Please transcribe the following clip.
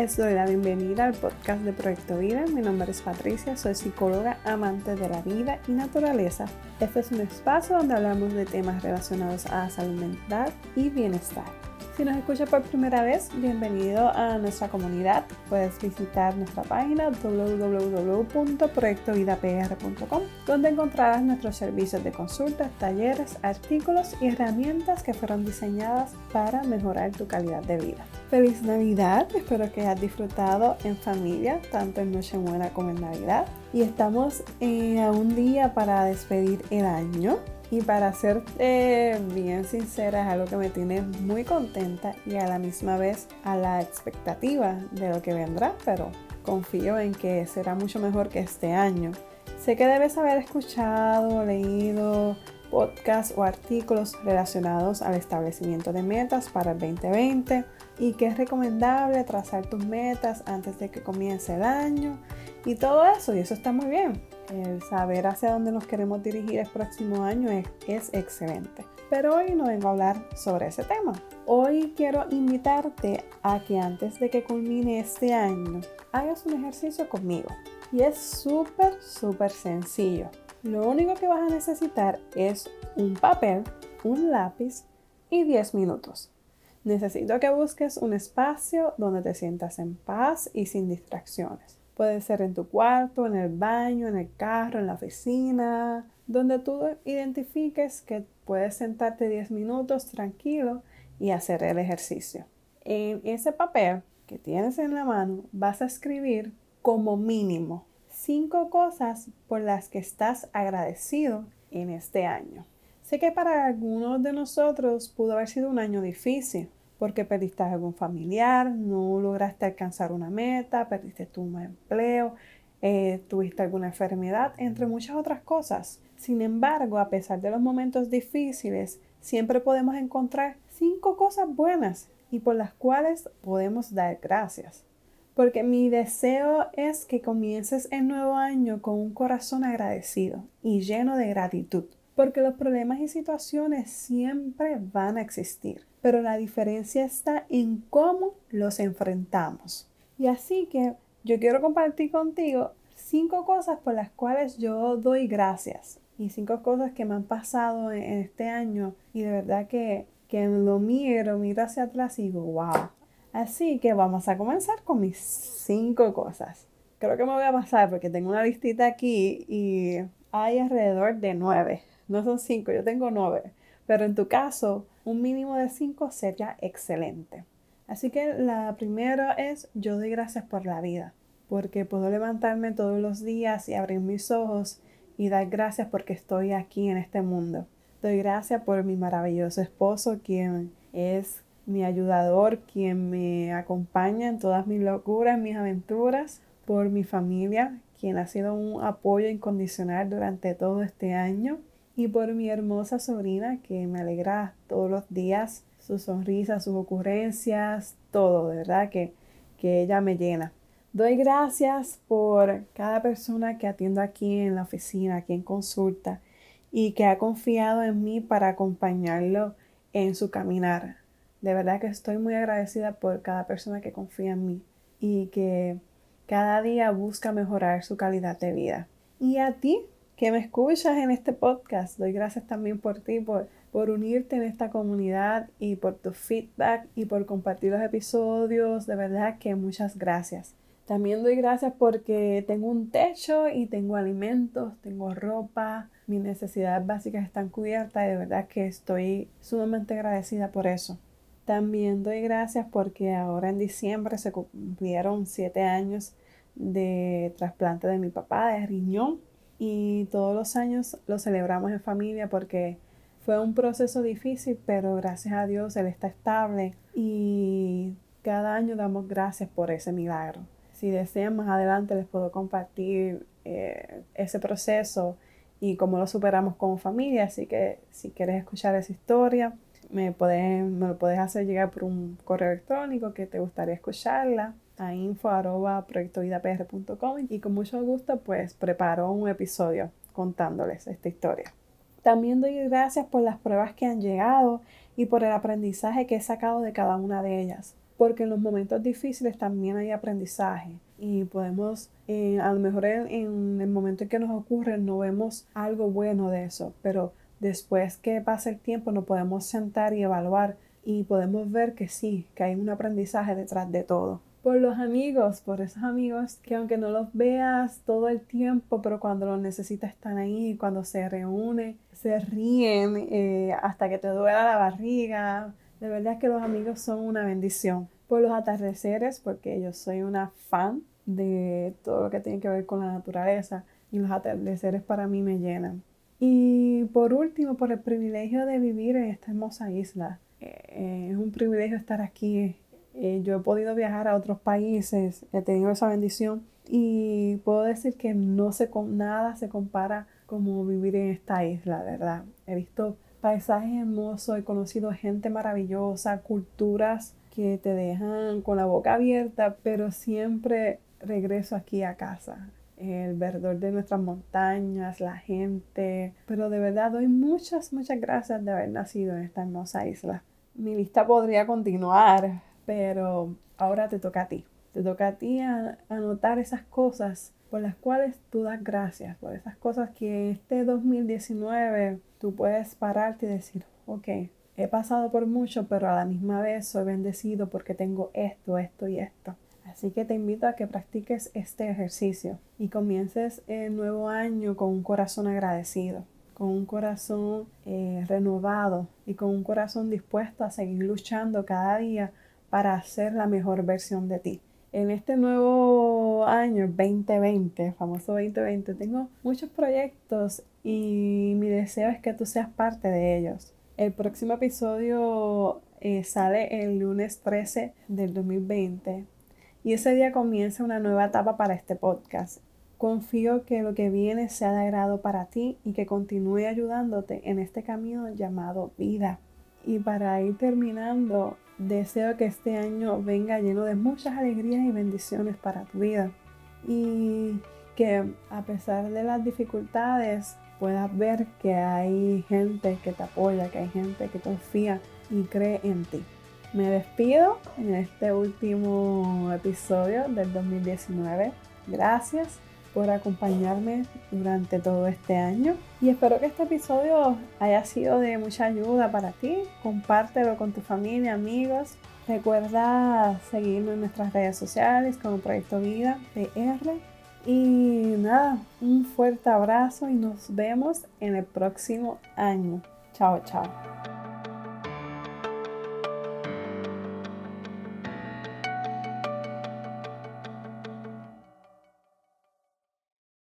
les doy la bienvenida al podcast de Proyecto Vida. Mi nombre es Patricia, soy psicóloga amante de la vida y naturaleza. Este es un espacio donde hablamos de temas relacionados a salud mental y bienestar. Si nos escuchas por primera vez, bienvenido a nuestra comunidad. Puedes visitar nuestra página www.proyectovidapr.com, donde encontrarás nuestros servicios de consultas, talleres, artículos y herramientas que fueron diseñadas para mejorar tu calidad de vida. Feliz Navidad, espero que hayas disfrutado en familia, tanto en Nochebuena como en Navidad. Y estamos eh, a un día para despedir el año. Y para ser eh, bien sincera, es algo que me tiene muy contenta y a la misma vez a la expectativa de lo que vendrá, pero confío en que será mucho mejor que este año. Sé que debes haber escuchado, leído podcasts o artículos relacionados al establecimiento de metas para el 2020 y que es recomendable trazar tus metas antes de que comience el año y todo eso, y eso está muy bien. El saber hacia dónde nos queremos dirigir el próximo año es, es excelente. Pero hoy no vengo a hablar sobre ese tema. Hoy quiero invitarte a que antes de que culmine este año, hagas un ejercicio conmigo. Y es súper, súper sencillo. Lo único que vas a necesitar es un papel, un lápiz y 10 minutos. Necesito que busques un espacio donde te sientas en paz y sin distracciones. Puede ser en tu cuarto, en el baño, en el carro, en la oficina, donde tú identifiques que puedes sentarte 10 minutos tranquilo y hacer el ejercicio. En ese papel que tienes en la mano vas a escribir como mínimo cinco cosas por las que estás agradecido en este año. Sé que para algunos de nosotros pudo haber sido un año difícil, porque perdiste algún familiar, no lograste alcanzar una meta, perdiste tu empleo, eh, tuviste alguna enfermedad, entre muchas otras cosas. Sin embargo, a pesar de los momentos difíciles, siempre podemos encontrar cinco cosas buenas y por las cuales podemos dar gracias. Porque mi deseo es que comiences el nuevo año con un corazón agradecido y lleno de gratitud. Porque los problemas y situaciones siempre van a existir pero la diferencia está en cómo los enfrentamos. Y así que yo quiero compartir contigo cinco cosas por las cuales yo doy gracias y cinco cosas que me han pasado en, este año y de verdad que, que lo miro, miro hacia atrás y digo, wow. Así que vamos a comenzar con mis cinco cosas. Creo que me voy a pasar porque tengo una listita aquí y hay alrededor de nueve. No son cinco, yo tengo nueve. Pero en tu caso, un mínimo de 5 sería excelente. Así que la primera es yo doy gracias por la vida, porque puedo levantarme todos los días y abrir mis ojos y dar gracias porque estoy aquí en este mundo. Doy gracias por mi maravilloso esposo, quien es mi ayudador, quien me acompaña en todas mis locuras, mis aventuras, por mi familia, quien ha sido un apoyo incondicional durante todo este año y por mi hermosa sobrina que me alegra todos los días, su sonrisa, sus ocurrencias, todo, de verdad que, que ella me llena. Doy gracias por cada persona que atiendo aquí en la oficina, aquí en consulta, y que ha confiado en mí para acompañarlo en su caminar. De verdad que estoy muy agradecida por cada persona que confía en mí y que cada día busca mejorar su calidad de vida. Y a ti, que me escuchas en este podcast. Doy gracias también por ti, por, por unirte en esta comunidad y por tu feedback y por compartir los episodios. De verdad que muchas gracias. También doy gracias porque tengo un techo y tengo alimentos, tengo ropa, mis necesidades básicas están cubiertas y de verdad que estoy sumamente agradecida por eso. También doy gracias porque ahora en diciembre se cumplieron siete años de trasplante de mi papá de riñón y todos los años lo celebramos en familia porque fue un proceso difícil, pero gracias a Dios Él está estable y cada año damos gracias por ese milagro. Si desean más adelante les puedo compartir eh, ese proceso y cómo lo superamos como familia, así que si quieres escuchar esa historia, me, puedes, me lo puedes hacer llegar por un correo electrónico que te gustaría escucharla a info y con mucho gusto pues preparo un episodio contándoles esta historia. También doy gracias por las pruebas que han llegado y por el aprendizaje que he sacado de cada una de ellas. porque en los momentos difíciles también hay aprendizaje y podemos, eh, a lo mejor en, el momento en que nos ocurre no vemos algo bueno de eso, pero después que pasa el tiempo nos podemos sentar y evaluar y podemos ver que sí, que hay un aprendizaje detrás de todo. Por los amigos, por esos amigos que aunque no los veas todo el tiempo, pero cuando los necesitas están ahí, cuando se reúnen, se ríen eh, hasta que te duela la barriga. De verdad que los amigos son una bendición. Por los atardeceres, porque yo soy una fan de todo lo que tiene que ver con la naturaleza y los atardeceres para mí me llenan. Y por último, por el privilegio de vivir en esta hermosa isla. Eh, es un privilegio estar aquí. Eh, yo he podido viajar a otros países, he tenido esa bendición y puedo decir que no se nada se compara como vivir en esta isla, ¿verdad? He visto paisajes hermosos, he conocido gente maravillosa, culturas que te dejan con la boca abierta, pero siempre regreso aquí a casa el verdor de nuestras montañas, la gente. Pero de verdad doy muchas, muchas gracias de haber nacido en esta hermosa isla. Mi lista podría continuar, pero ahora te toca a ti. Te toca a ti anotar esas cosas por las cuales tú das gracias, por esas cosas que este 2019 tú puedes pararte y decir, ok, he pasado por mucho, pero a la misma vez soy bendecido porque tengo esto, esto y esto. Así que te invito a que practiques este ejercicio y comiences el nuevo año con un corazón agradecido, con un corazón eh, renovado y con un corazón dispuesto a seguir luchando cada día para ser la mejor versión de ti. En este nuevo año 2020, famoso 2020, tengo muchos proyectos y mi deseo es que tú seas parte de ellos. El próximo episodio eh, sale el lunes 13 del 2020 y ese día comienza una nueva etapa para este podcast. Confío que lo que viene sea de agrado para ti y que continúe ayudándote en este camino llamado vida. Y para ir terminando, deseo que este año venga lleno de muchas alegrías y bendiciones para tu vida. Y que a pesar de las dificultades puedas ver que hay gente que te apoya, que hay gente que confía y cree en ti. Me despido en este último episodio del 2019. Gracias por acompañarme durante todo este año y espero que este episodio haya sido de mucha ayuda para ti. Compártelo con tu familia, amigos. Recuerda seguirnos en nuestras redes sociales como Proyecto Vida PR. Y nada, un fuerte abrazo y nos vemos en el próximo año. Chao, chao.